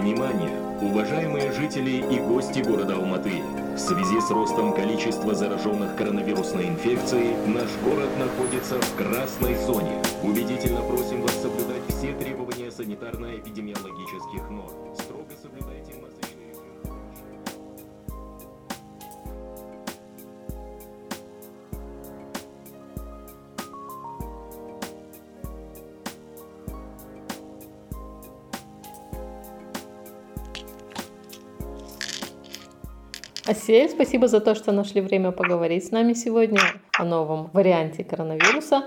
Внимание, уважаемые жители и гости города Алматы! В связи с ростом количества зараженных коронавирусной инфекцией, наш город находится в красной зоне. Убедительно просим вас соблюдать все требования санитарно-эпидемиологических норм. Асель, спасибо за то, что нашли время поговорить с нами сегодня о новом варианте коронавируса.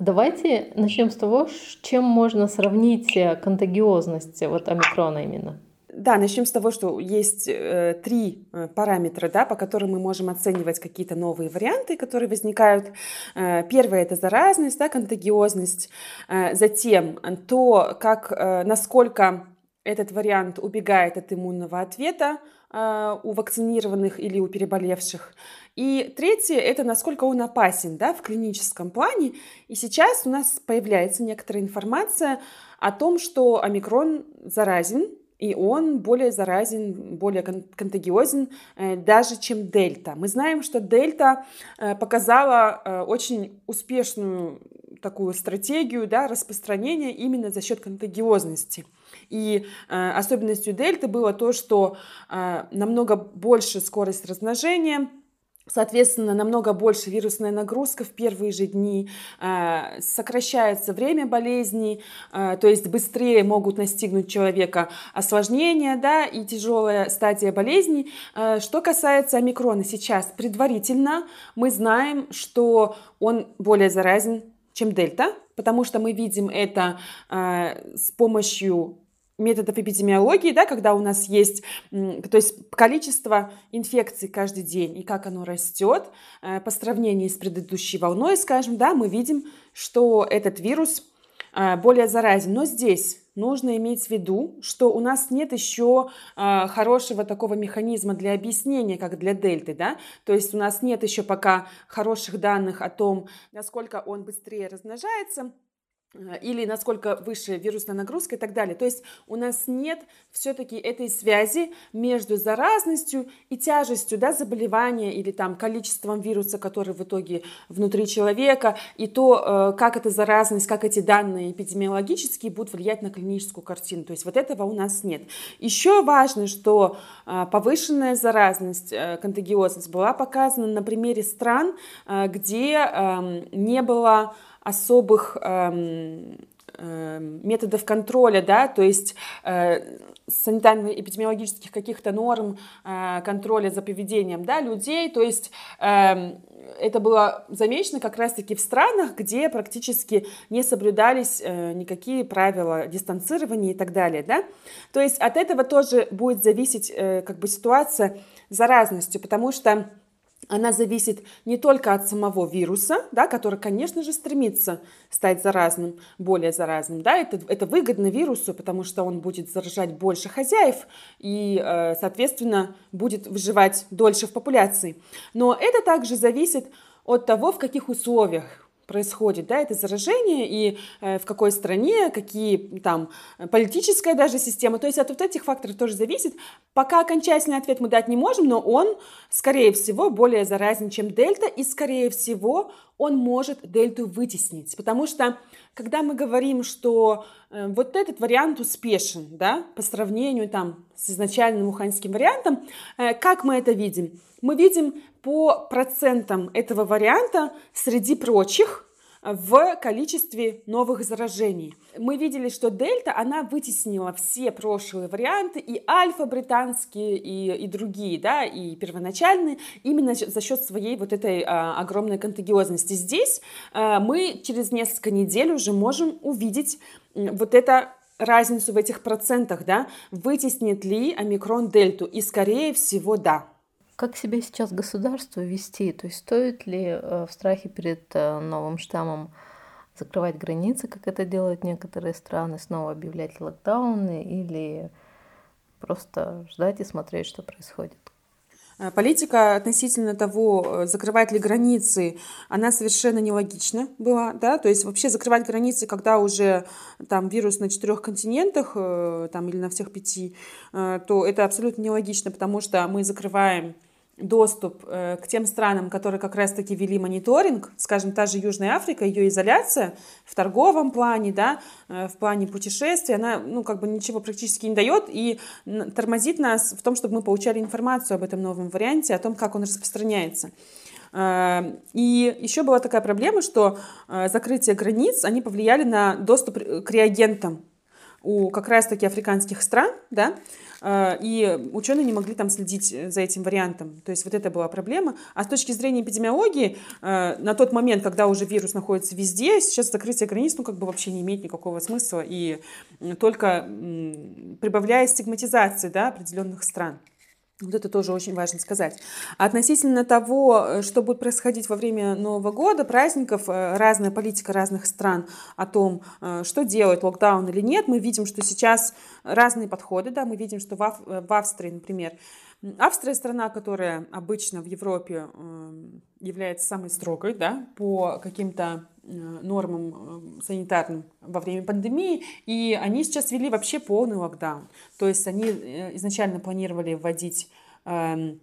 Давайте начнем с того, чем можно сравнить э, контагиозность вот омикрона именно. Да, начнем с того, что есть э, три э, параметра, да, по которым мы можем оценивать какие-то новые варианты, которые возникают. Э, первое это заразность, да, контагиозность. Э, затем то, как, э, насколько этот вариант убегает от иммунного ответа у вакцинированных или у переболевших. И третье – это насколько он опасен да, в клиническом плане. И сейчас у нас появляется некоторая информация о том, что омикрон заразен, и он более заразен, более кон- контагиозен э, даже, чем дельта. Мы знаем, что дельта э, показала э, очень успешную такую стратегию да, распространения именно за счет контагиозности. И э, особенностью дельты было то, что э, намного больше скорость размножения, Соответственно, намного больше вирусная нагрузка в первые же дни, э, сокращается время болезней, э, то есть быстрее могут настигнуть человека осложнения да, и тяжелая стадия болезни. Э, Что касается омикрона сейчас, предварительно мы знаем, что он более заразен, чем дельта, потому что мы видим это э, с помощью методов эпидемиологии, да, когда у нас есть, то есть количество инфекций каждый день и как оно растет э, по сравнению с предыдущей волной, скажем, да, мы видим, что этот вирус э, более заразен. Но здесь нужно иметь в виду, что у нас нет еще э, хорошего такого механизма для объяснения, как для дельты, да, то есть у нас нет еще пока хороших данных о том, насколько он быстрее размножается, или насколько выше вирусная нагрузка и так далее. То есть у нас нет все-таки этой связи между заразностью и тяжестью да, заболевания или там количеством вируса, который в итоге внутри человека, и то, э, как эта заразность, как эти данные эпидемиологические будут влиять на клиническую картину. То есть вот этого у нас нет. Еще важно, что э, повышенная заразность, э, контагиозность была показана на примере стран, э, где эм, не было особых эм, эм, методов контроля, да, то есть э, санитарно-эпидемиологических каких-то норм э, контроля за поведением да, людей, то есть эм, это было замечено как раз-таки в странах, где практически не соблюдались э, никакие правила дистанцирования и так далее, да. То есть от этого тоже будет зависеть э, как бы ситуация заразностью, потому что она зависит не только от самого вируса, да, который, конечно же, стремится стать заразным, более заразным. Да, это, это выгодно вирусу, потому что он будет заражать больше хозяев и, э, соответственно, будет выживать дольше в популяции. Но это также зависит от того, в каких условиях происходит, да, это заражение и э, в какой стране, какие там э, политическая даже система. То есть от вот этих факторов тоже зависит. Пока окончательный ответ мы дать не можем, но он, скорее всего, более заразен, чем дельта, и, скорее всего, он может дельту вытеснить. Потому что, когда мы говорим, что э, вот этот вариант успешен, да, по сравнению там с изначальным уханьским вариантом, э, как мы это видим? Мы видим по процентам этого варианта среди прочих в количестве новых заражений. Мы видели, что дельта, она вытеснила все прошлые варианты, и альфа британские, и, и другие, да, и первоначальные, именно за счет своей вот этой а, огромной контагиозности. Здесь а, мы через несколько недель уже можем увидеть вот это разницу в этих процентах, да, вытеснит ли омикрон дельту, и скорее всего да. Как себя сейчас государство вести? То есть стоит ли э, в страхе перед э, новым штаммом закрывать границы, как это делают некоторые страны, снова объявлять локдауны или просто ждать и смотреть, что происходит? Э, политика относительно того, закрывать ли границы, она совершенно нелогична была, да, то есть вообще закрывать границы, когда уже там вирус на четырех континентах, там или на всех пяти, то это абсолютно нелогично, потому что мы закрываем доступ э, к тем странам, которые как раз-таки вели мониторинг, скажем, та же Южная Африка, ее изоляция в торговом плане, да, э, в плане путешествий, она, ну, как бы ничего практически не дает и тормозит нас в том, чтобы мы получали информацию об этом новом варианте, о том, как он распространяется. Э, и еще была такая проблема, что закрытие границ, они повлияли на доступ к реагентам у как раз-таки африканских стран, да, а, и ученые не могли там следить э, за этим вариантом. То есть вот это была проблема. А с точки зрения эпидемиологии, э, на тот момент, когда уже вирус находится везде, сейчас закрытие границ, ну, как бы вообще не имеет никакого смысла и только прибавляя стигматизации, да, определенных стран. Вот это тоже очень важно сказать. Относительно того, э, что будет происходить во время Нового года, праздников, э, разная политика разных стран о том, э, что делать, локдаун или нет, мы видим, что сейчас разные подходы. Да, мы видим, что в, Ав- в Австрии, например, Австрия страна, которая обычно в Европе является самой строгой да, по каким-то нормам санитарным во время пандемии, и они сейчас ввели вообще полный локдаун. То есть они изначально планировали вводить эм,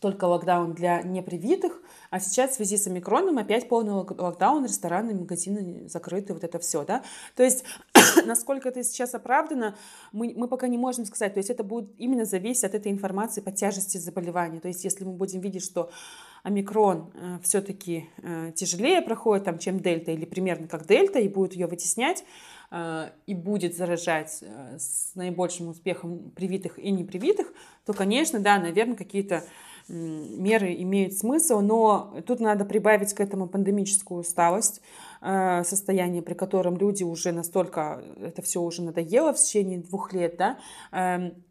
только локдаун для непривитых, а сейчас в связи с омикроном опять полный локдаун, рестораны, магазины закрыты, вот это все, да. То есть, насколько это сейчас оправдано, мы, мы пока не можем сказать. То есть это будет именно зависеть от этой информации по тяжести заболевания. То есть если мы будем видеть, что омикрон э, все-таки э, тяжелее проходит, там, чем дельта, или примерно как дельта, и будет ее вытеснять, э, и будет заражать э, с наибольшим успехом привитых и непривитых, то, конечно, да, наверное, какие-то меры имеют смысл, но тут надо прибавить к этому пандемическую усталость, э, состояние, при котором люди уже настолько, это все уже надоело в течение двух лет, да, эм,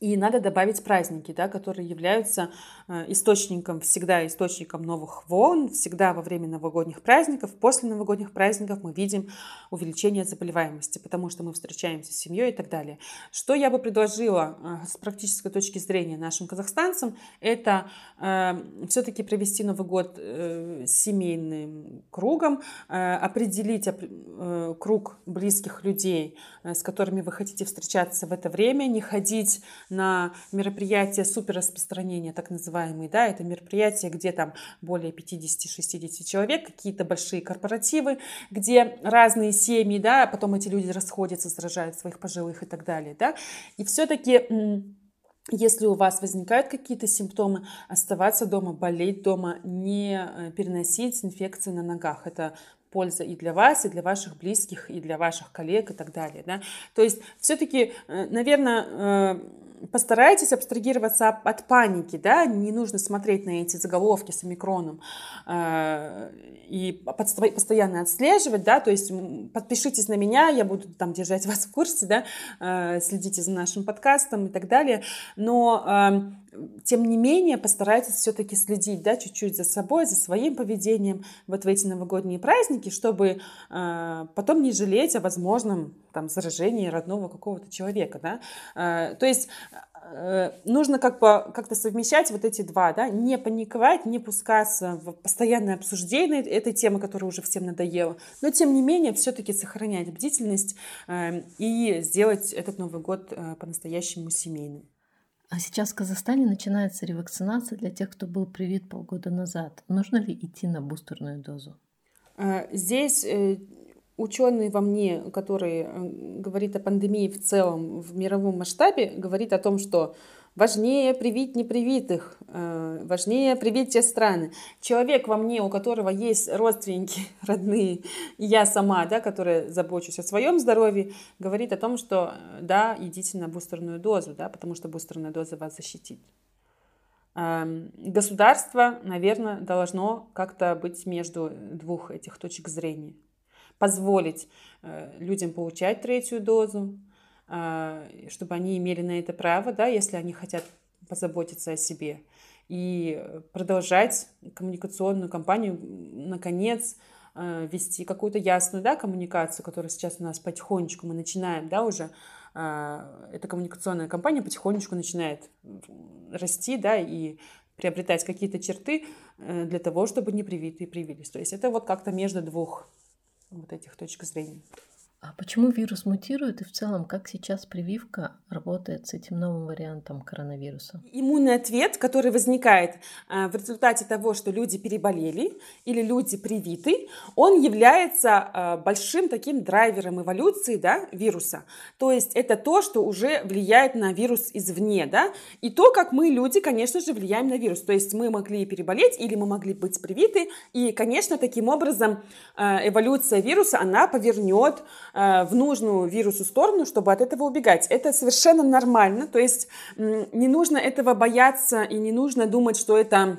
и надо добавить праздники, да, которые являются э, источником, всегда источником новых волн, всегда во время новогодних праздников, после новогодних праздников мы видим увеличение заболеваемости, потому что мы встречаемся с семьей и так далее. Что я бы предложила э, с практической точки зрения нашим казахстанцам, это э, все-таки провести Новый год э, семейным кругом, э, определить э, круг близких людей, э, с которыми вы хотите встречаться в это время, не ходить на мероприятия суперраспространения, так называемые, да, это мероприятия, где там более 50-60 человек, какие-то большие корпоративы, где разные семьи, да, потом эти люди расходятся, заражают своих пожилых и так далее, да, и все-таки если у вас возникают какие-то симптомы, оставаться дома, болеть дома, не э, переносить инфекции на ногах. Это польза и для вас, и для ваших близких, и для ваших коллег и так далее. Да? То есть все-таки, э, наверное, э, постарайтесь абстрагироваться от паники, да, не нужно смотреть на эти заголовки с омикроном э, и постоянно отслеживать, да, то есть подпишитесь на меня, я буду там держать вас в курсе, да, э, следите за нашим подкастом и так далее, но э, тем не менее постарайтесь все-таки следить, да, чуть-чуть за собой, за своим поведением вот в эти новогодние праздники, чтобы э, потом не жалеть о возможном там заражении родного какого-то человека, да, э, то есть Э, нужно как бы как-то совмещать вот эти два, да, не паниковать, не пускаться в постоянное обсуждение этой темы, которая уже всем надоела, но тем не менее все-таки сохранять бдительность э, и сделать этот Новый год э, по-настоящему семейным. А сейчас в Казахстане начинается ревакцинация для тех, кто был привит полгода назад. Нужно ли идти на бустерную дозу? Здесь ученый во мне, который э, говорит о пандемии в целом в мировом масштабе, говорит о том, что важнее привить непривитых, э, важнее привить те страны. Человек во мне, у которого есть родственники, родные, и я сама, да, которая забочусь о своем здоровье, говорит о том, что э, да, идите на бустерную дозу, да, потому что бустерная доза вас защитит. Эм, государство, наверное, должно как-то быть между двух этих точек зрения позволить э, людям получать третью дозу, э, чтобы они имели на это право, да, если они хотят позаботиться о себе. И продолжать коммуникационную кампанию, наконец, э, вести какую-то ясную да, коммуникацию, которая сейчас у нас потихонечку мы начинаем, да, уже эта коммуникационная кампания потихонечку начинает расти, да, и приобретать какие-то черты для того, чтобы непривитые привились. То есть это вот как-то между двух вот этих точек зрения. А почему вирус мутирует и в целом как сейчас прививка работает с этим новым вариантом коронавируса? Иммунный ответ, который возникает э, в результате того, что люди переболели или люди привиты, он является э, большим таким драйвером эволюции да, вируса. То есть это то, что уже влияет на вирус извне. Да? И то, как мы, люди, конечно же, влияем на вирус. То есть мы могли переболеть или мы могли быть привиты. И, конечно, таким образом э, эволюция вируса, она повернет в нужную вирусу сторону, чтобы от этого убегать. Это совершенно нормально, то есть не нужно этого бояться и не нужно думать, что это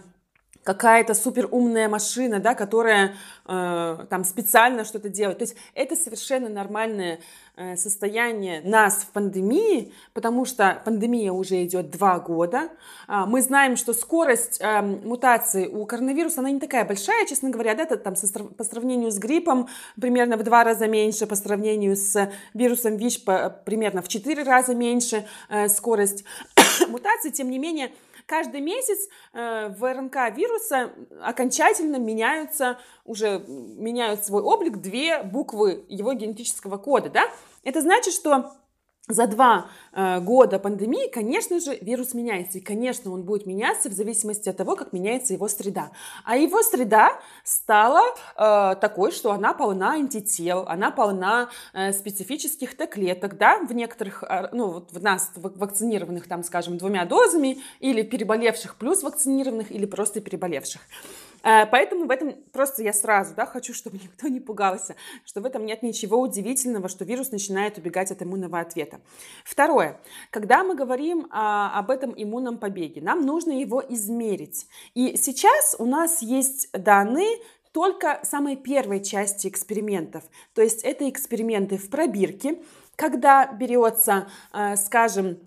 какая-то супер умная машина, да, которая э, там специально что-то делает. То есть это совершенно нормальное э, состояние нас в пандемии, потому что пандемия уже идет два года. Э, мы знаем, что скорость э, мутации у коронавируса, она не такая большая, честно говоря, да, это там со, по сравнению с гриппом примерно в два раза меньше, по сравнению с вирусом ВИЧ по, примерно в четыре раза меньше э, скорость мутации. Тем не менее, каждый месяц э, в РНК вируса окончательно меняются, уже меняют свой облик две буквы его генетического кода, да? Это значит, что за два э, года пандемии, конечно же, вирус меняется. И, конечно, он будет меняться в зависимости от того, как меняется его среда. А его среда стала э, такой, что она полна антител, она полна э, специфических Т-клеток, да, в некоторых, э, ну, вот в нас, вакцинированных, там, скажем, двумя дозами, или переболевших плюс вакцинированных, или просто переболевших. Э, поэтому в этом просто я сразу да, хочу, чтобы никто не пугался, что в этом нет ничего удивительного, что вирус начинает убегать от иммунного ответа. Второе. Когда мы говорим а, об этом иммунном побеге, нам нужно его измерить. И сейчас у нас есть данные только самой первой части экспериментов. То есть это эксперименты в пробирке, когда берется, э, скажем,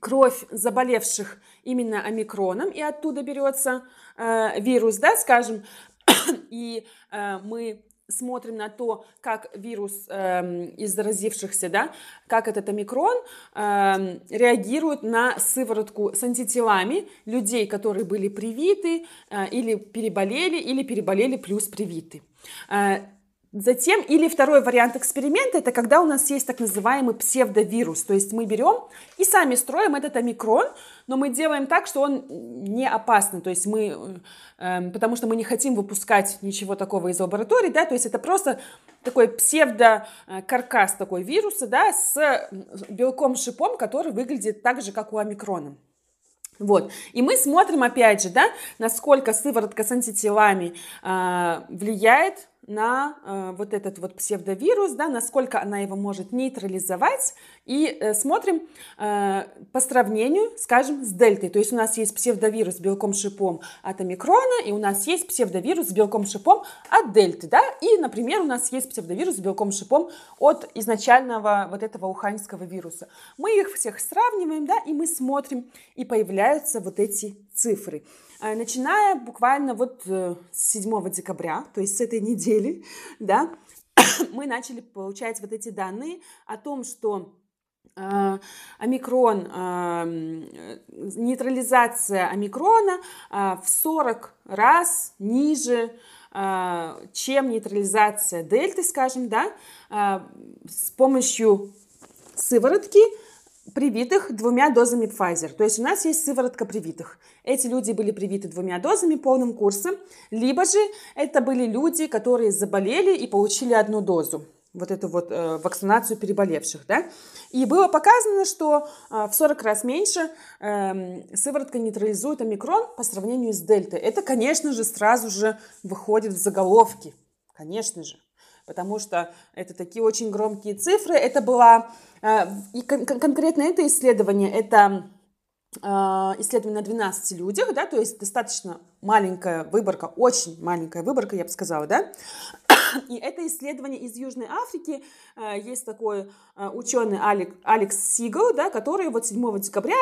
кровь заболевших именно омикроном, и оттуда берется э, вирус, да, скажем, и э, мы смотрим на то, как вирус э, из заразившихся, да, как этот омикрон э, реагирует на сыворотку с антителами людей, которые были привиты э, или переболели, или переболели плюс привиты. Э, Затем, или второй вариант эксперимента, это когда у нас есть так называемый псевдовирус. То есть мы берем и сами строим этот омикрон, но мы делаем так, что он не опасный. То есть мы, э, потому что мы не хотим выпускать ничего такого из лаборатории, да, то есть это просто такой псевдокаркас такой вируса, да, с белком-шипом, который выглядит так же, как у омикрона. Вот. И мы смотрим, опять же, да, насколько сыворотка с антителами э, влияет на э, вот этот вот псевдовирус, да, насколько она его может нейтрализовать, и э, смотрим э, по сравнению, скажем, с дельтой. То есть у нас есть псевдовирус с белком-шипом от омикрона, и у нас есть псевдовирус с белком-шипом от дельты, да, и, например, у нас есть псевдовирус с белком-шипом от изначального вот этого уханьского вируса. Мы их всех сравниваем, да, и мы смотрим, и появляются вот эти цифры. Э, начиная буквально вот э, с 7 декабря, то есть с этой недели, да, мы начали получать вот эти данные о том, что э, омикрон, нейтрализация омикрона в 40 раз ниже, чем нейтрализация дельты, скажем, да, с помощью сыворотки привитых двумя дозами Pfizer. То есть у нас есть сыворотка привитых. Эти люди были привиты двумя дозами полным курсом, либо же это были люди, которые заболели и получили одну дозу вот эту вот э, вакцинацию переболевших, да, и было показано, что э, в 40 раз меньше э, сыворотка нейтрализует омикрон по сравнению с дельтой. Это, конечно же, сразу же выходит в заголовки, конечно же потому что это такие очень громкие цифры. Это была, э, и кон- конкретно это исследование, это э, исследование на 12 людях, да, то есть достаточно маленькая выборка, очень маленькая выборка, я бы сказала, да. И это исследование из Южной Африки. Э, есть такой ученый Алекс Сигал, да, который вот 7 декабря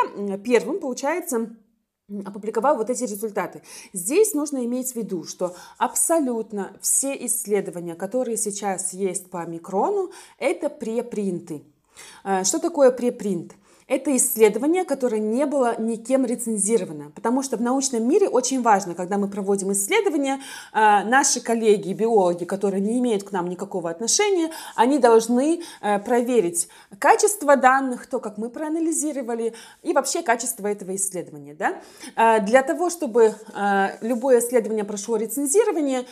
первым, получается, опубликовал вот эти результаты. Здесь нужно иметь в виду, что абсолютно все исследования, которые сейчас есть по микрону, это препринты. Э, что такое препринт? Это исследование, которое не было никем рецензировано, потому что в научном мире очень важно, когда мы проводим исследования, э, наши коллеги, биологи, которые не имеют к нам никакого отношения, они должны э, проверить качество данных, то, как мы проанализировали, и вообще качество этого исследования. Да? Э, для того, чтобы любое исследование прошло рецензирование,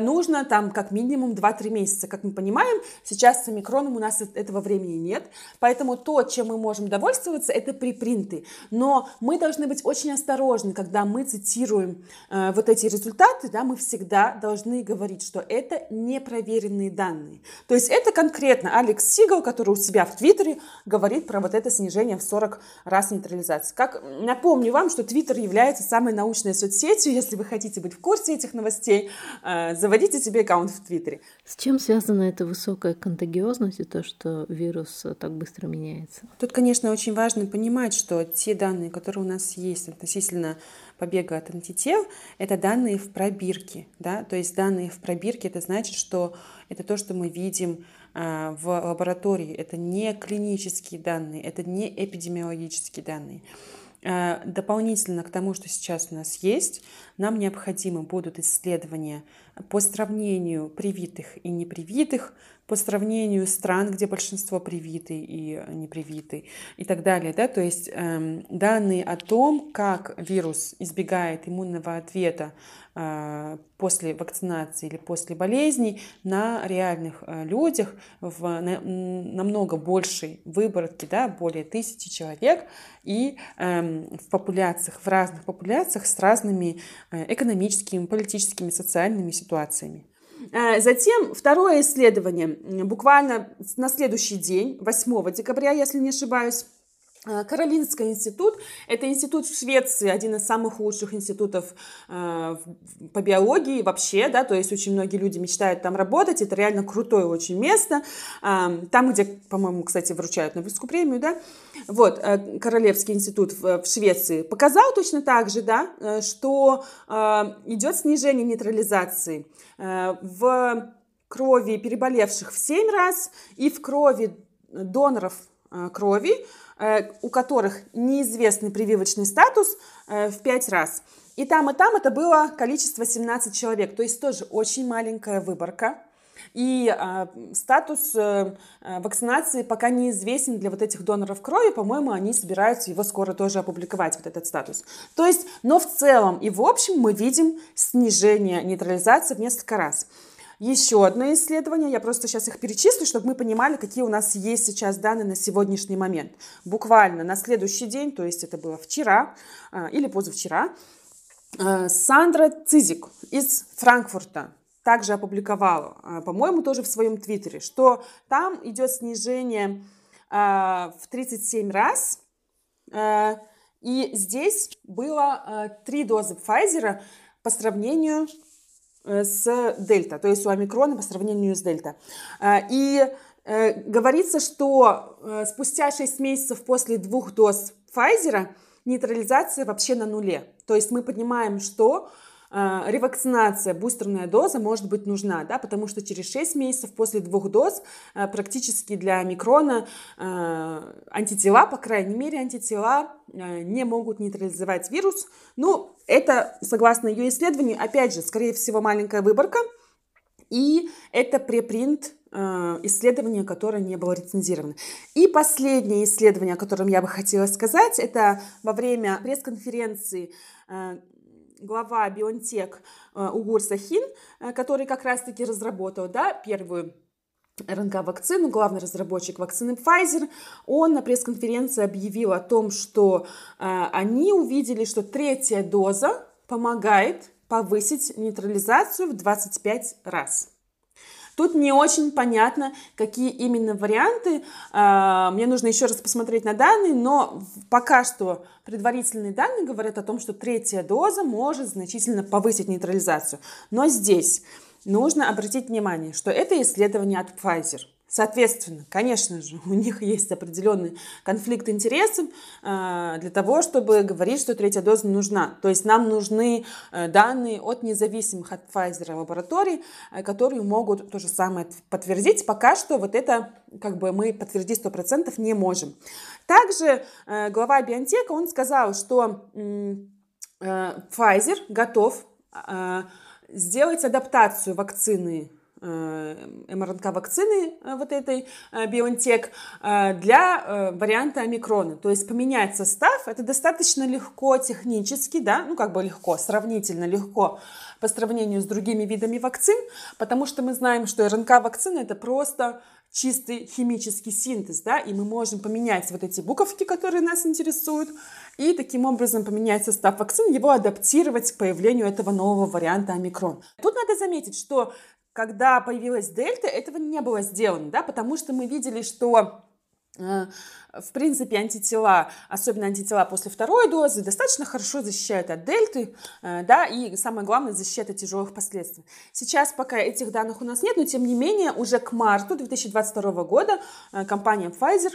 нужно там как минимум 2-3 месяца. Как мы понимаем, сейчас с омикроном у нас этого времени нет, поэтому то, чем мы можем довольствоваться, довольствоваться, это припринты. Но мы должны быть очень осторожны, когда мы цитируем э, вот эти результаты, да, мы всегда должны говорить, что это непроверенные данные. То есть это конкретно Алекс Сигал, который у себя в Твиттере говорит про вот это снижение в 40 раз нейтрализации. Как, напомню вам, что Твиттер является самой научной соцсетью. Если вы хотите быть в курсе этих новостей, э, заводите себе аккаунт в Твиттере. С чем связана эта высокая контагиозность и то, что вирус так быстро меняется? Тут, конечно, очень важно понимать, что те данные, которые у нас есть относительно побега от антител, это данные в пробирке. Да? То есть данные в пробирке, это значит, что это то, что мы видим а, в лаборатории. Это не клинические данные, это не эпидемиологические данные. А, дополнительно к тому, что сейчас у нас есть, нам необходимы будут исследования по сравнению привитых и непривитых, по сравнению стран, где большинство привиты и непривиты и так далее. Да? То есть эм, данные о том, как вирус избегает иммунного ответа э, после вакцинации или после болезней на реальных э, людях в на, намного большей выборке, да, более тысячи человек, и эм, в популяциях, в разных популяциях с разными э, экономическими, политическими, социальными ситуациями. Э, затем второе исследование, буквально на следующий день, 8 декабря, если не ошибаюсь, Каролинский институт – это институт в Швеции, один из самых лучших институтов э, по биологии вообще, да, то есть очень многие люди мечтают там работать, это реально крутое очень место, э, там, где, по-моему, кстати, вручают Нобелевскую премию, да, вот, э, Королевский институт в, в Швеции показал точно так же, да, э, что э, идет снижение нейтрализации э, в крови переболевших в 7 раз и в крови доноров э, крови Э, у которых неизвестный прививочный статус э, в 5 раз. И там, и там это было количество 17 человек, то есть тоже очень маленькая выборка. И э, статус э, вакцинации пока неизвестен для вот этих доноров крови. По-моему, они собираются его скоро тоже опубликовать, вот этот статус. То есть, но в целом и в общем мы видим снижение нейтрализации в несколько раз еще одно исследование. Я просто сейчас их перечислю, чтобы мы понимали, какие у нас есть сейчас данные на сегодняшний момент. Буквально на следующий день, то есть это было вчера а, или позавчера, а, Сандра Цизик из Франкфурта также опубликовала, а, по-моему, тоже в своем твиттере, что там идет снижение в 37 раз. И здесь было три дозы Pfizer по сравнению с дельта, то есть у омикрона по сравнению с дельта. Э, и э, говорится, что спустя 6 месяцев после двух доз Pfizer нейтрализация вообще на нуле. То есть мы понимаем, что ревакцинация, бустерная доза может быть нужна, да, потому что через 6 месяцев после двух доз практически для микрона антитела, по крайней мере, антитела не могут нейтрализовать вирус. Ну, это, согласно ее исследованию, опять же, скорее всего, маленькая выборка, и это препринт исследование, которое не было рецензировано. И последнее исследование, о котором я бы хотела сказать, это во время пресс-конференции глава BioNTech э, Угур Сахин, э, который как раз-таки разработал да, первую РНК-вакцину, главный разработчик вакцины Pfizer, он на пресс-конференции объявил о том, что э, они увидели, что третья доза помогает повысить нейтрализацию в 25 раз. Тут не очень понятно, какие именно варианты. А, мне нужно еще раз посмотреть на данные, но пока что предварительные данные говорят о том, что третья доза может значительно повысить нейтрализацию. Но здесь нужно обратить внимание, что это исследование от Pfizer. Соответственно, конечно же, у них есть определенный конфликт интересов э, для того, чтобы говорить, что третья доза нужна. То есть нам нужны э, данные от независимых от Pfizer лабораторий, э, которые могут то же самое подтвердить. Пока что вот это как бы мы подтвердить 100% не можем. Также глава BioNTech, он сказал, что Pfizer готов сделать адаптацию вакцины Э, МРНК-вакцины э, вот этой э, BioNTech для варианта омикрона. То есть поменять состав, это достаточно легко технически, да, ну как бы легко, сравнительно легко по сравнению с другими видами вакцин, потому что мы знаем, что РНК-вакцина это просто чистый химический синтез, да, и мы можем поменять вот эти буковки, которые нас интересуют, и таким образом поменять состав вакцины, его адаптировать к появлению этого нового варианта омикрон. Тут надо заметить, что когда появилась дельта, этого не было сделано, да, потому что мы видели, что э, в принципе, антитела, особенно антитела после второй дозы, достаточно хорошо защищают от дельты, э, да, и самое главное, защищают от тяжелых последствий. Сейчас пока этих данных у нас нет, но тем не менее, уже к марту 2022 года э, компания Pfizer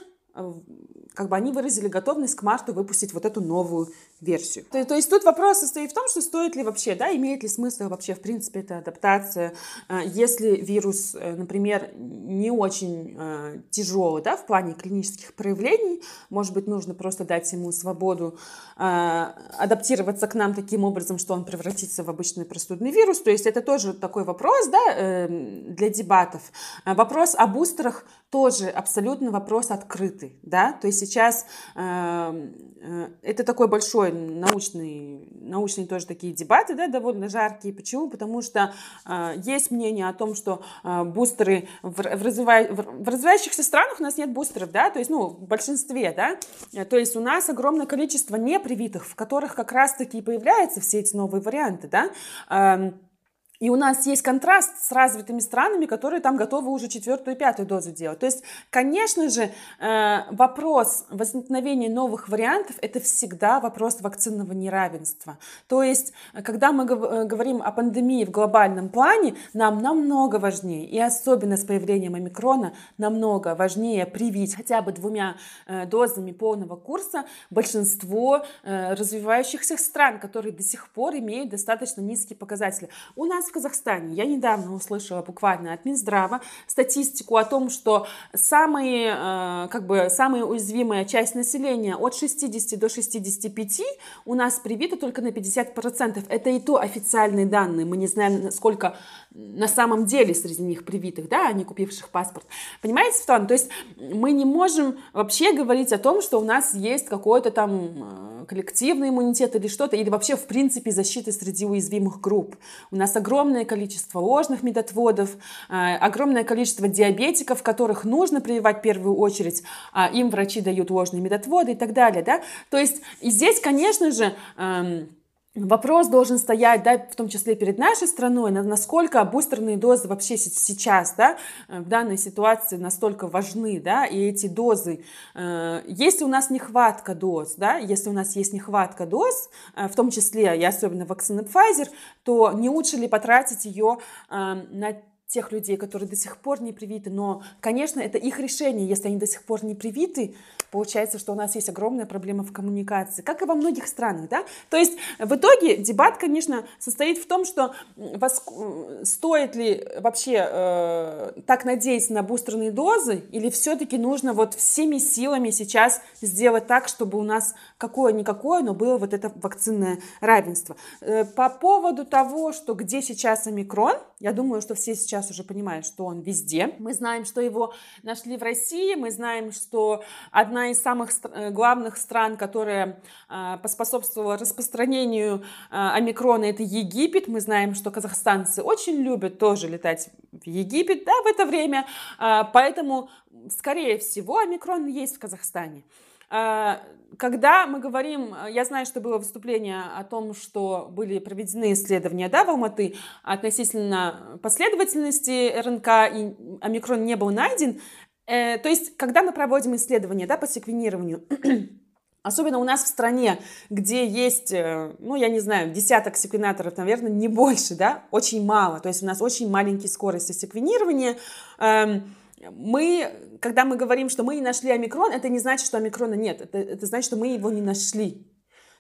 как бы они выразили готовность к марту выпустить вот эту новую версию. То, то есть тут вопрос состоит в том, что стоит ли вообще, да, имеет ли смысл вообще, в принципе, эта адаптация, э, если вирус, э, например, не очень э, тяжелый, да, в плане клинических проявлений, может быть, нужно просто дать ему свободу адаптироваться к нам таким образом, что он превратится в обычный простудный вирус, то есть это тоже такой вопрос, да, для дебатов. Вопрос о бустерах тоже абсолютно вопрос открытый, да, то есть сейчас это такой большой научный, научные тоже такие дебаты, да, довольно жаркие. Почему? Потому что э, есть мнение о том, что э, бустеры в, в, развивай, в, развивающихся странах у нас нет бустеров, да, то есть, ну, в большинстве, да, то есть у нас огромное количество непривитых, в которых как раз-таки и появляются все эти новые варианты, да, э, и у нас есть контраст с развитыми странами, которые там готовы уже четвертую и пятую дозу делать. То есть, конечно же, э, вопрос возникновения новых вариантов – это всегда вопрос вакцинного неравенства. То есть, когда мы э, говорим о пандемии в глобальном плане, нам намного важнее, и особенно с появлением омикрона, намного важнее привить хотя бы двумя э, дозами полного курса большинство развивающихся стран, которые до сих пор имеют достаточно низкие показатели. У нас в Казахстане я недавно услышала буквально от Минздрава статистику о том, что самые, э, как бы, самая уязвимая часть населения от 60 до 65 у нас привита только на 50%. Это и то официальные данные. Мы не знаем, сколько на самом деле среди них привитых, да, а не купивших паспорт. Понимаете, Стан? То есть мы не можем вообще говорить о том, что у нас есть какой-то там э, коллективный иммунитет или что-то, или вообще в принципе защиты среди уязвимых групп. У нас огромное количество ложных медотводов, э, огромное количество диабетиков, которых нужно прививать в первую очередь, а им врачи дают ложные медотводы и так далее, да. То есть и здесь, конечно же, эм, Вопрос должен стоять, да, в том числе перед нашей страной, насколько бустерные дозы вообще сейчас, да, в данной ситуации настолько важны, да, и эти дозы, э, если у нас нехватка доз, да, если у нас есть нехватка доз, э, в том числе и особенно вакцины Pfizer, то не лучше ли потратить ее э, на тех людей, которые до сих пор не привиты, но, конечно, это их решение, если они до сих пор не привиты, получается, что у нас есть огромная проблема в коммуникации, как и во многих странах, да. То есть в итоге дебат, конечно, состоит в том, что вас, стоит ли вообще э, так надеяться на бустерные дозы, или все-таки нужно вот всеми силами сейчас сделать так, чтобы у нас какое-никакое, но было вот это вакцинное равенство. Э, по поводу того, что где сейчас омикрон, я думаю, что все сейчас уже понимают, что он везде. Мы знаем, что его нашли в России, мы знаем, что одна одна из самых э, главных стран, которая а, поспособствовала распространению а, омикрона, это Египет. Мы знаем, что казахстанцы очень любят тоже летать в Египет да, в это время, а, поэтому, скорее всего, омикрон есть в Казахстане. Когда мы говорим, я знаю, что было выступление о том, что были проведены исследования да, в Алматы относительно последовательности РНК, и омикрон не был найден, Э, то есть, когда мы проводим исследования да, по секвенированию, Особенно у нас в стране, где есть, э, ну, я не знаю, десяток секвенаторов, наверное, не больше, да, очень мало. То есть у нас очень маленькие скорости секвенирования. Эм, мы, когда мы говорим, что мы не нашли омикрон, это не значит, что омикрона нет. Это, это значит, что мы его не нашли.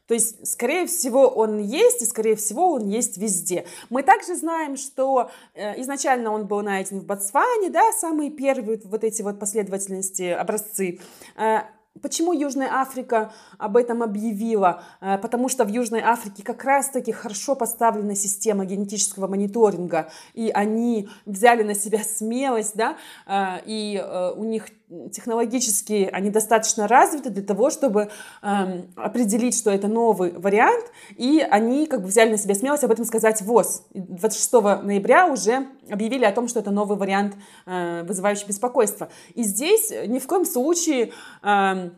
То есть, скорее всего, он есть, и, скорее всего, он есть везде. Мы также знаем, что э, изначально он был найден в Ботсване, да, самые первые вот эти вот последовательности, образцы. Э, Почему Южная Африка об этом объявила? Э, потому что в Южной Африке как раз-таки хорошо поставлена система генетического мониторинга, и они взяли на себя смелость, да, э, и э, у них технологически они достаточно развиты для того, чтобы эм, определить, что это новый вариант, и они как бы взяли на себя смелость об этом сказать ВОЗ. 26 ноября уже объявили о том, что это новый вариант, вызывающий беспокойство. И здесь ни в коем случае эм,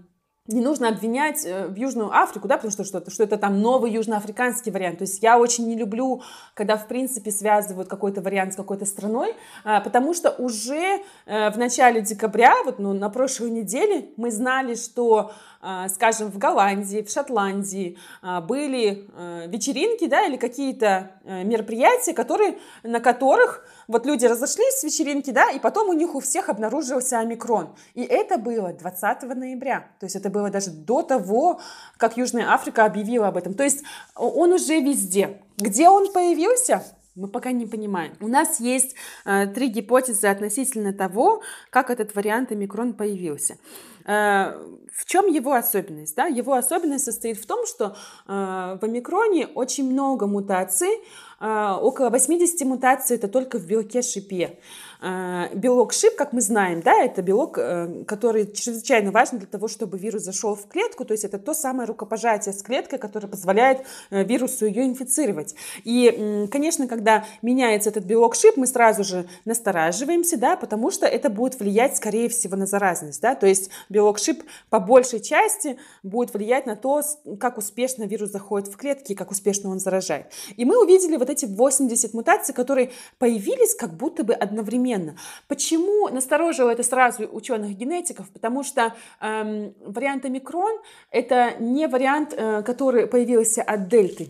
не нужно обвинять э, в Южную Африку, да, потому что, что, что это там новый южноафриканский вариант. То есть я очень не люблю, когда, в принципе, связывают какой-то вариант с какой-то страной, а, потому что уже э, в начале декабря, вот ну, на прошлой неделе, мы знали, что а, скажем, в Голландии, в Шотландии а, были вечеринки, да, или какие-то э, мероприятия, которые, на которых вот люди разошлись с вечеринки, да, и потом у них у всех обнаружился омикрон. И это было 20 ноября. То есть это было даже до того, как Южная Африка объявила об этом. То есть он уже везде. Где он появился? Мы пока не понимаем. У нас есть э, три гипотезы относительно того, как этот вариант омикрон появился. Э, в чем его особенность? Да? Его особенность состоит в том, что э, в омикроне очень много мутаций, около 80 мутаций это только в белке шипе. Э, белок ШИП, как мы знаем, да, это белок, э, который чрезвычайно важен для того, чтобы вирус зашел в клетку, то есть это то самое рукопожатие с клеткой, которое позволяет э, вирусу ее инфицировать. И, конечно, когда меняется этот белок ШИП, мы сразу же настораживаемся, да, потому что это будет влиять, скорее всего, на заразность, да, то есть белок ШИП по большей части будет влиять на то, как успешно вирус заходит в клетки как успешно он заражает. И мы увидели вот эти 80 мутаций, которые появились как будто бы одновременно одновременно. Почему насторожило это сразу ученых-генетиков? Потому что эм, вариант омикрон – это не вариант, э, который появился от дельты.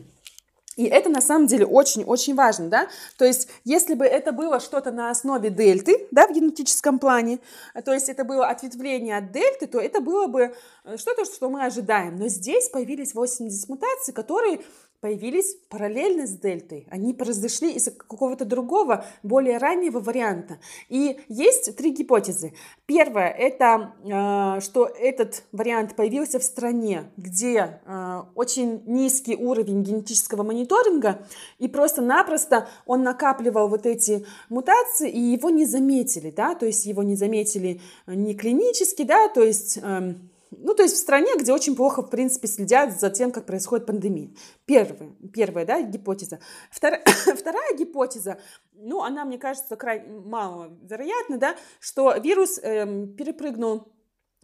И это на самом деле очень-очень важно, да? То есть, если бы это было что-то на основе дельты, да, в генетическом плане, то есть это было ответвление от дельты, то это было бы э, что-то, что мы ожидаем. Но здесь появились 80 мутаций, которые появились параллельно с дельтой. Они произошли из какого-то другого, более раннего варианта. И есть три гипотезы. Первая – это э, что этот вариант появился в стране, где э, очень низкий уровень генетического мониторинга, и просто-напросто он накапливал вот эти мутации, и его не заметили, да, то есть его не заметили не клинически, да, то есть эм, ну, то есть в стране, где очень плохо, в принципе, следят за тем, как происходит пандемия. Первая, первая да, гипотеза. Вторая, вторая гипотеза, ну, она, мне кажется, крайне мало вероятна, да, что вирус эм, перепрыгнул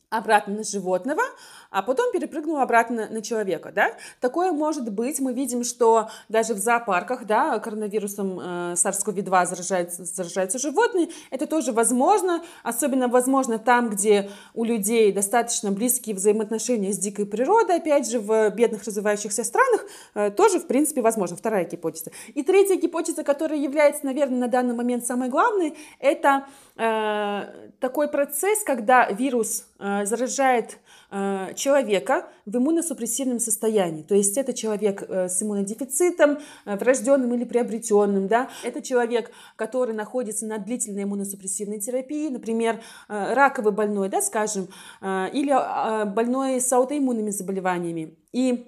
обратно на животного, а потом перепрыгнул обратно на человека, да? Такое может быть. Мы видим, что даже в зоопарках, да, коронавирусом э, SARS-CoV-2 заражаются, заражаются животные. Это тоже возможно, особенно возможно там, где у людей достаточно близкие взаимоотношения с дикой природой, опять же, в бедных развивающихся странах, э, тоже, в принципе, возможно. Вторая гипотеза. И третья гипотеза, которая является, наверное, на данный момент самой главной, это э, такой процесс, когда вирус заражает Э, человека в иммуносупрессивном состоянии. То есть это человек э, с иммунодефицитом, э, врожденным или приобретенным. Да? Это человек, который находится на длительной иммуносупрессивной терапии, например, раковый больной, да, скажем, или больной с аутоиммунными заболеваниями. И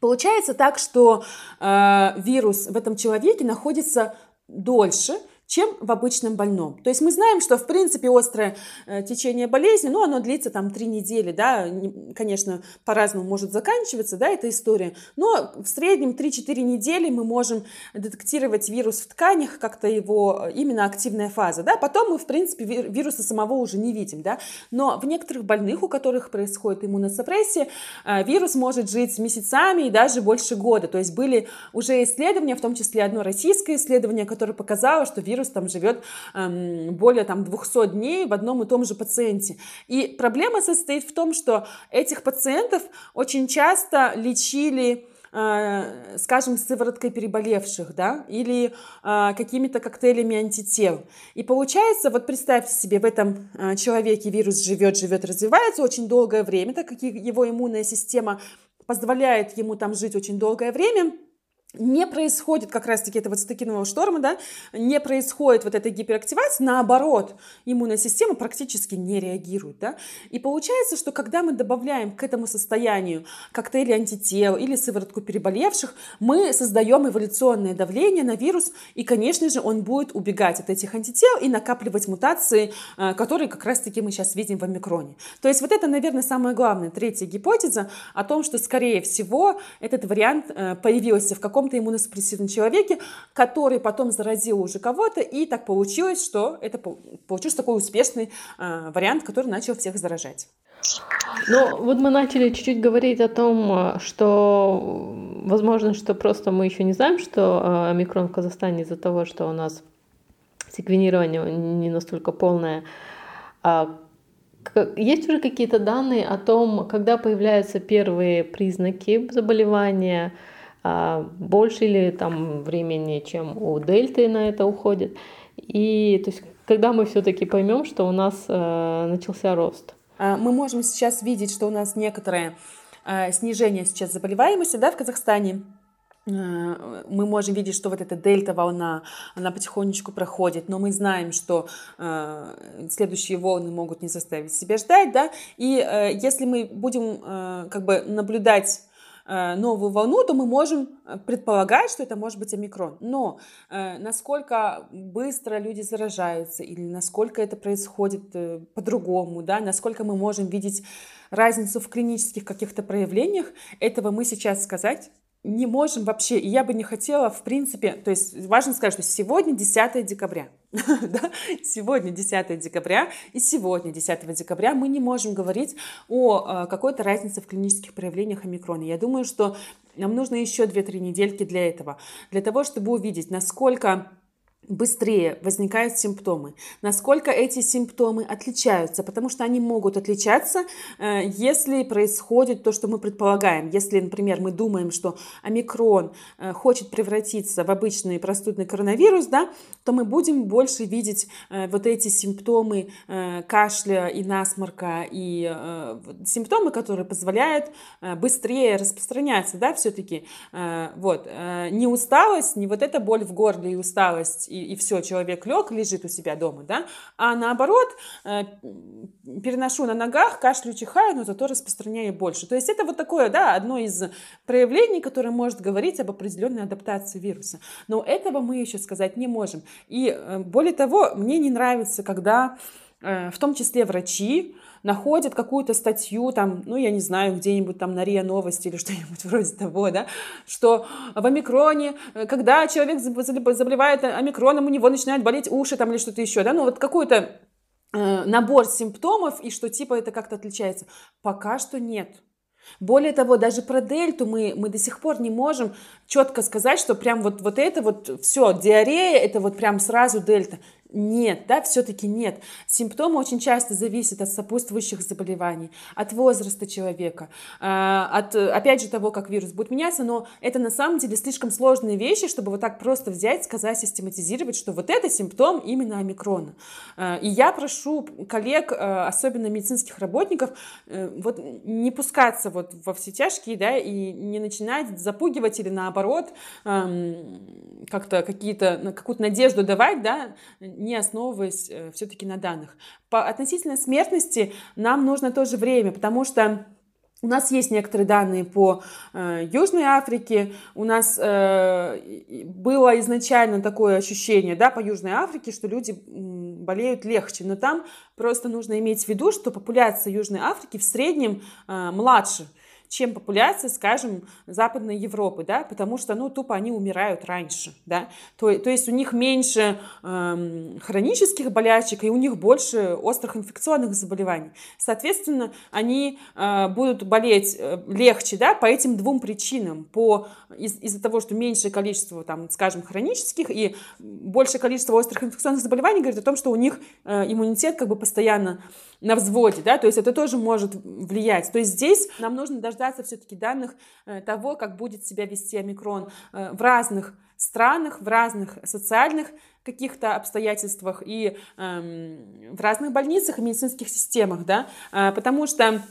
получается так, что вирус в этом человеке находится дольше, чем в обычном больном. То есть мы знаем, что в принципе острое э, течение болезни, ну оно длится там три недели, да, конечно, по-разному может заканчиваться, да, эта история, но в среднем 3-4 недели мы можем детектировать вирус в тканях, как-то его э, именно активная фаза, да, потом мы в принципе вируса самого уже не видим, да, но в некоторых больных, у которых происходит иммуносупрессия, э, вирус может жить месяцами и даже больше года, то есть были уже исследования, в том числе одно российское исследование, которое показало, что вирус вирус там живет эм, более там 200 дней в одном и том же пациенте. И проблема состоит в том, что этих пациентов очень часто лечили э, скажем, сывороткой переболевших, да, или э, какими-то коктейлями антител. И получается, вот представьте себе, в этом э, человеке вирус живет, живет, развивается очень долгое время, так как его иммунная система позволяет ему там жить очень долгое время – не происходит как раз-таки этого цитокинового шторма, да, не происходит вот этой гиперактивации, наоборот, иммунная система практически не реагирует, да, и получается, что когда мы добавляем к этому состоянию коктейли антител или сыворотку переболевших, мы создаем эволюционное давление на вирус, и, конечно же, он будет убегать от этих антител и накапливать мутации, э, которые как раз-таки мы сейчас видим в омикроне. То есть вот это, наверное, самая главная третья гипотеза о том, что, скорее всего, этот вариант э, появился в каком каком-то иммуносупрессивном человеке, который потом заразил уже кого-то, и так получилось, что это получился такой успешный э, вариант, который начал всех заражать. Ну, вот мы начали чуть-чуть говорить о том, что возможно, что просто мы еще не знаем, что э, омикрон в Казахстане из-за того, что у нас секвенирование не настолько полное. А есть уже какие-то данные о том, когда появляются первые признаки заболевания, больше ли там времени, чем у дельты на это уходит. И то есть, когда мы все-таки поймем, что у нас э, начался рост. А, мы можем сейчас видеть, что у нас некоторое э, снижение сейчас заболеваемости да, в Казахстане. Э, мы можем видеть, что вот эта дельта-волна, она потихонечку проходит, но мы знаем, что э, следующие волны могут не заставить себя ждать, да, и э, если мы будем э, как бы наблюдать новую волну, то мы можем э, предполагать, что это может быть омикрон. Но э, насколько быстро люди заражаются или насколько это происходит по-другому, да, насколько мы можем видеть разницу в клинических каких-то проявлениях, этого мы сейчас сказать не можем вообще, и я бы не хотела, в принципе, то есть важно сказать, что сегодня 10 декабря, да? сегодня 10 декабря, и сегодня 10 декабря мы не можем говорить о э, какой-то разнице в клинических проявлениях омикрона. Я думаю, что нам нужно еще 2-3 недельки для этого, для того, чтобы увидеть, насколько быстрее возникают симптомы, насколько эти симптомы отличаются, потому что они могут отличаться, э, если происходит то, что мы предполагаем. Если, например, мы думаем, что омикрон э, хочет превратиться в обычный простудный коронавирус, да, то мы будем больше видеть э, вот эти симптомы кашля и насморка, и симптомы, которые позволяют быстрее распространяться, да, все-таки. Вот. Не усталость, не вот эта боль в горле и усталость, и, и все, человек лег, лежит у себя дома, да, а наоборот, э, переношу на ногах, кашлю, чихаю, но зато распространяю больше. То есть это вот такое, да, одно из проявлений, которое может говорить об определенной адаптации вируса. Но этого мы еще сказать не можем. И э, более того, мне не нравится, когда э, в том числе врачи, находят какую-то статью, там, ну, я не знаю, где-нибудь там на РИА Новости или что-нибудь вроде того, да, что в омикроне, э, когда человек заболевает омикроном, у него начинают болеть уши там или что-то еще, да, ну, вот какой-то э, набор симптомов, и что типа это как-то отличается. Пока что нет. Более того, даже про дельту мы, мы до сих пор не можем четко сказать, что прям вот, вот это вот все, диарея, это вот прям сразу дельта. Нет, да, все-таки нет. Симптомы очень часто зависят от сопутствующих заболеваний, от возраста человека, а, от, опять же, того, как вирус будет меняться, но это на самом деле слишком сложные вещи, чтобы вот так просто взять, сказать, систематизировать, что вот это симптом именно омикрона. А, и я прошу коллег, а, особенно медицинских работников, э, вот не пускаться вот во все тяжкие, да, и не начинать запугивать или наоборот как-то какие-то, какую-то надежду давать, да, не основываясь э, все-таки на данных. По относительно смертности нам нужно тоже время, потому что у нас есть некоторые данные по э, Южной Африке. У нас э, было изначально такое ощущение да, по Южной Африке, что люди болеют легче. Но там просто нужно иметь в виду, что популяция Южной Африки в среднем э, младше чем популяция, скажем, Западной Европы, да, потому что, ну, тупо они умирают раньше, да, то, то есть у них меньше э, хронических болячек, и у них больше острых инфекционных заболеваний. Соответственно, они э, будут болеть э, легче, да, по этим двум причинам, по, из, из-за того, что меньшее количество, там, скажем, хронических и большее количество острых инфекционных заболеваний говорит о том, что у них э, иммунитет как бы постоянно на взводе, да, то есть это тоже может влиять. То есть здесь нам нужно даже дождаться все-таки данных э, того, как будет себя вести омикрон э, в разных странах, в разных социальных каких-то обстоятельствах и эм, в разных больницах и медицинских системах, да, э, потому что,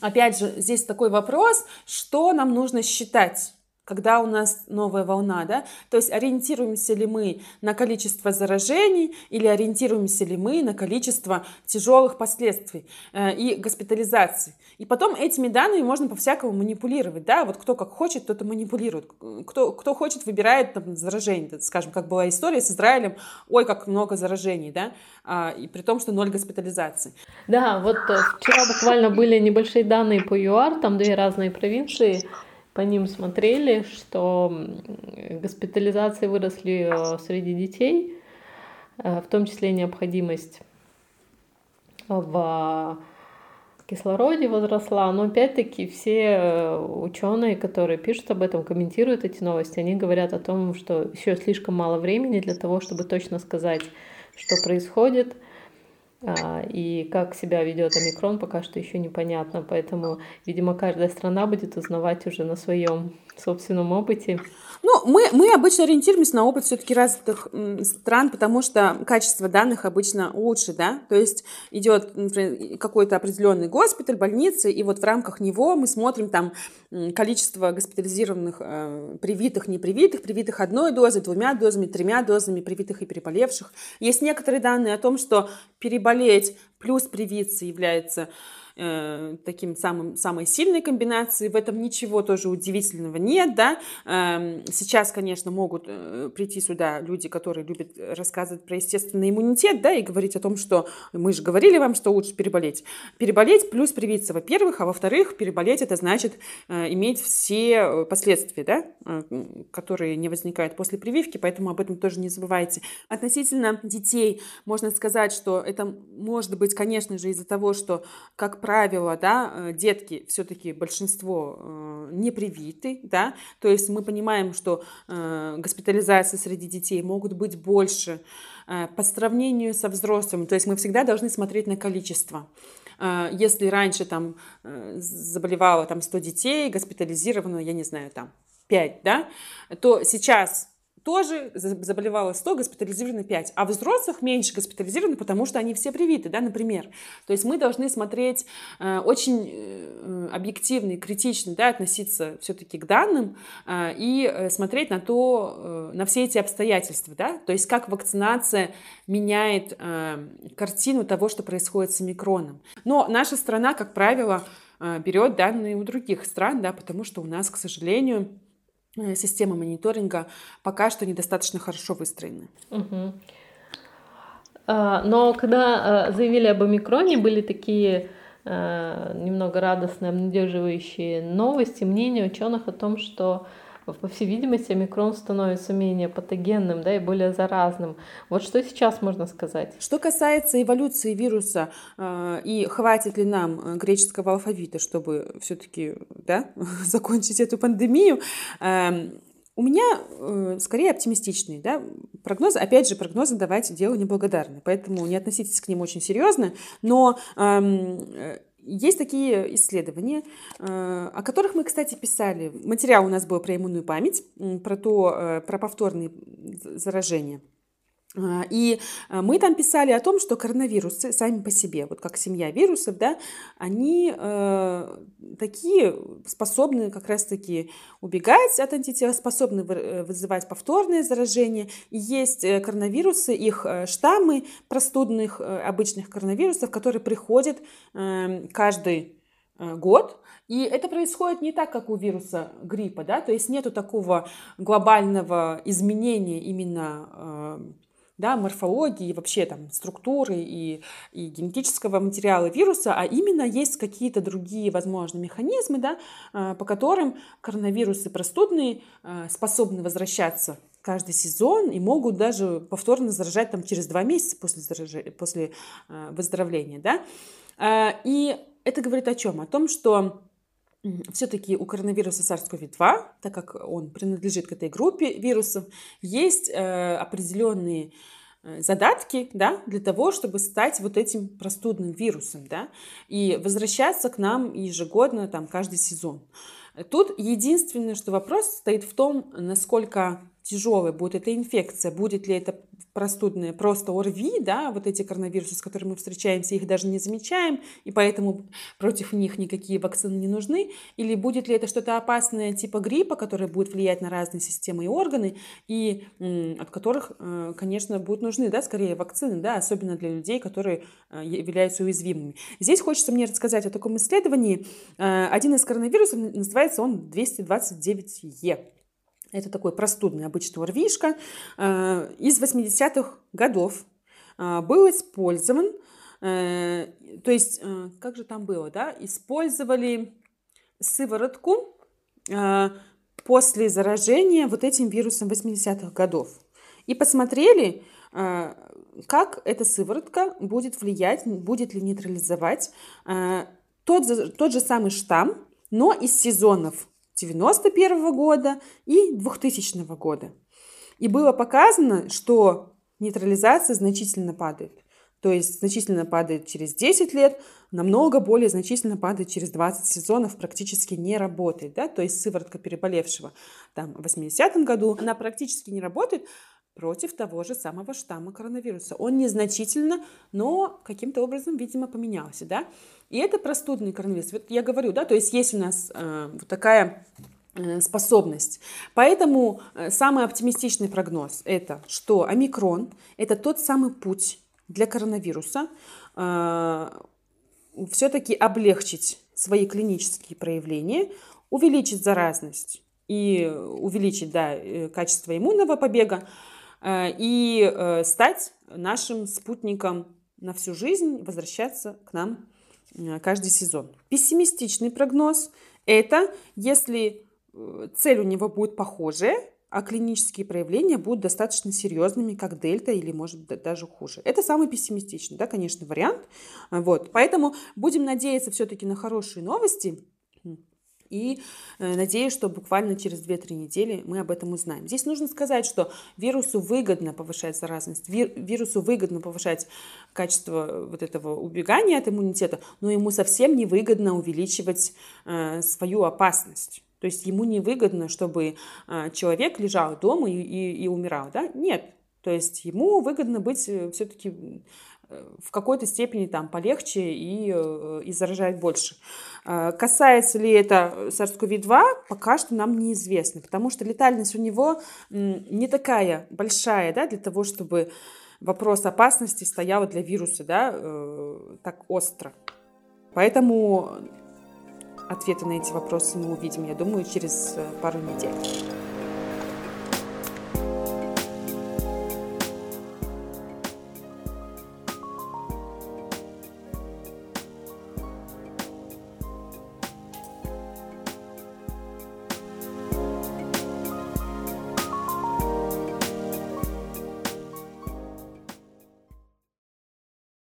опять же, здесь такой вопрос, что нам нужно считать когда у нас новая волна, да, то есть ориентируемся ли мы на количество заражений или ориентируемся ли мы на количество тяжелых последствий э, и госпитализаций. И потом этими данными можно по-всякому манипулировать, да, вот кто как хочет, тот и манипулирует, кто, кто хочет, выбирает там, заражение, скажем, как была история с Израилем, ой, как много заражений, да, а, и при том, что ноль госпитализаций. Да, вот э, вчера буквально были небольшие данные по ЮАР, там две разные провинции, по ним смотрели, что госпитализации выросли э, среди детей, э, в том числе необходимость в кислороде возросла, но опять-таки все э, ученые, которые пишут об этом, комментируют эти новости, они говорят о том, что еще слишком мало времени для того, чтобы точно сказать, что происходит – и как себя ведет омикрон, пока что еще непонятно. Поэтому, видимо, каждая страна будет узнавать уже на своем собственном опыте. Ну, мы, мы обычно ориентируемся на опыт все-таки развитых стран, потому что качество данных обычно лучше, да, то есть идет какой-то определенный госпиталь, больница, и вот в рамках него мы смотрим там количество госпитализированных э, привитых, непривитых, привитых одной дозой, двумя дозами, тремя дозами, привитых и переболевших. Есть некоторые данные о том, что переболеть плюс привиться является э, таким самым, самой сильной комбинацией. В этом ничего тоже удивительного нет, да. Э, сейчас, конечно, могут э, прийти сюда люди, которые любят рассказывать про естественный иммунитет, да, и говорить о том, что мы же говорили вам, что лучше переболеть. Переболеть плюс привиться, во-первых, а во-вторых, переболеть это значит э, иметь все э, последствия, да, э, которые не возникают после прививки, поэтому об этом тоже не забывайте. Относительно детей можно сказать, что это может быть, конечно же, из-за того, что, как правило, да, э, детки все-таки большинство э, не привиты, да, то есть мы понимаем, что э, госпитализации среди детей могут быть больше по сравнению со взрослыми, то есть мы всегда должны смотреть на количество. Если раньше там заболевало там 100 детей, госпитализировано, я не знаю, там 5, да, то сейчас тоже заболевало 100, госпитализировано 5. А взрослых меньше госпитализировано, потому что они все привиты, да, например. То есть мы должны смотреть э, очень э, объективно и критично, да, относиться все-таки к данным э, и э, смотреть на то, э, на все эти обстоятельства, да, то есть как вакцинация меняет э, картину того, что происходит с омикроном. Но наша страна, как правило, э, берет данные у других стран, да, потому что у нас, к сожалению, Э, система мониторинга пока что недостаточно хорошо выстроены. Угу. Но когда э, заявили об омикроне, были такие э, немного радостные, обнадеживающие новости, мнения ученых о том, что по всей видимости, омикрон становится менее патогенным да, и более заразным. Вот что сейчас можно сказать? Что касается эволюции вируса э, и хватит ли нам э, греческого алфавита, чтобы все-таки да, закончить эту пандемию, э, у меня э, скорее оптимистичные да, прогнозы. Опять же, прогнозы давайте дело неблагодарны, поэтому не относитесь к ним очень серьезно. Но э, есть такие исследования, э, о которых мы, кстати, писали. Материал у нас был про иммунную память, про то, э, про повторные заражения. А, и а, мы там писали о том, что коронавирусы сами по себе, вот как семья вирусов, да, они э, такие способны как раз-таки убегать от антител, способны э, вызывать повторное заражение. И есть э, коронавирусы, их э, штаммы простудных обычных коронавирусов, которые приходят э, каждый год, и это происходит не так, как у вируса гриппа, да, то есть нету такого глобального изменения именно да, морфологии, вообще там структуры и, и генетического материала вируса, а именно есть какие-то другие, возможно, механизмы, да, а, по которым коронавирусы простудные а, способны возвращаться каждый сезон и могут даже повторно заражать там через два месяца после, заражения, после а, выздоровления, да. И это говорит о чем? О том, что все-таки у коронавируса SARS-CoV-2, так как он принадлежит к этой группе вирусов, есть э, определенные задатки, да, для того, чтобы стать вот этим простудным вирусом, да, и возвращаться к нам ежегодно, там, каждый сезон. Тут единственное, что вопрос стоит в том, насколько тяжелой будет эта инфекция, будет ли это простудные просто ОРВИ, да, вот эти коронавирусы, с которыми мы встречаемся, их даже не замечаем, и поэтому против них никакие вакцины не нужны, или будет ли это что-то опасное типа гриппа, которое будет влиять на разные системы и органы, и от которых, э, конечно, будут нужны, да, скорее вакцины, да, особенно для людей, которые э, являются уязвимыми. Здесь хочется мне рассказать о таком исследовании. Э, один из коронавирусов называется он 229Е. Это такой простудный обычный ОРВИшка. Э, из 80-х годов э, был использован, э, то есть, как же там было, да, использовали сыворотку после заражения вот этим вирусом 80-х годов. И посмотрели, как эта сыворотка будет влиять, будет ли нейтрализовать тот, тот же самый штамм, но из сезонов 91 года и 2000 года. И было показано, что нейтрализация значительно падает. То есть значительно падает через 10 лет, намного более значительно падает через 20 сезонов, практически не работает. Да? То есть сыворотка переболевшего там, в 80-м году, она практически не работает против того же самого штамма коронавируса. Он незначительно, но каким-то образом, видимо, поменялся. Да? И это простудный коронавирус. Вот я говорю, да, то есть есть у нас э, вот такая э, способность. Поэтому э, самый оптимистичный прогноз это, что омикрон это тот самый путь для коронавируса э, все-таки облегчить свои клинические проявления, увеличить заразность и увеличить да, э, качество иммунного побега и стать нашим спутником на всю жизнь, возвращаться к нам Э, каждый сезон. Пессимистичный прогноз – это если э, цель у него будет похожая, а клинические проявления будут достаточно серьезными, как дельта или, может даже хуже. Это самый пессимистичный, да, конечно, вариант. Вот. Поэтому будем надеяться все-таки на хорошие новости. И э, надеюсь, что буквально через 2-3 недели мы об этом узнаем. Здесь нужно сказать, что вирусу выгодно повышать заразность, вирусу выгодно повышать качество вот этого убегания от иммунитета, но ему совсем не выгодно увеличивать э, свою опасность. То есть ему не выгодно, чтобы э, человек лежал дома и, и, и умирал. Да? Нет. То есть ему выгодно быть все-таки в какой-то степени там полегче и, э, и заражает больше. Э, касается ли это SARS-CoV-2, пока что нам неизвестно, потому что летальность у него не такая большая да, для того, чтобы вопрос опасности стоял для вируса да, э, так остро. Поэтому ответы на эти вопросы мы увидим, я думаю, через пару недель.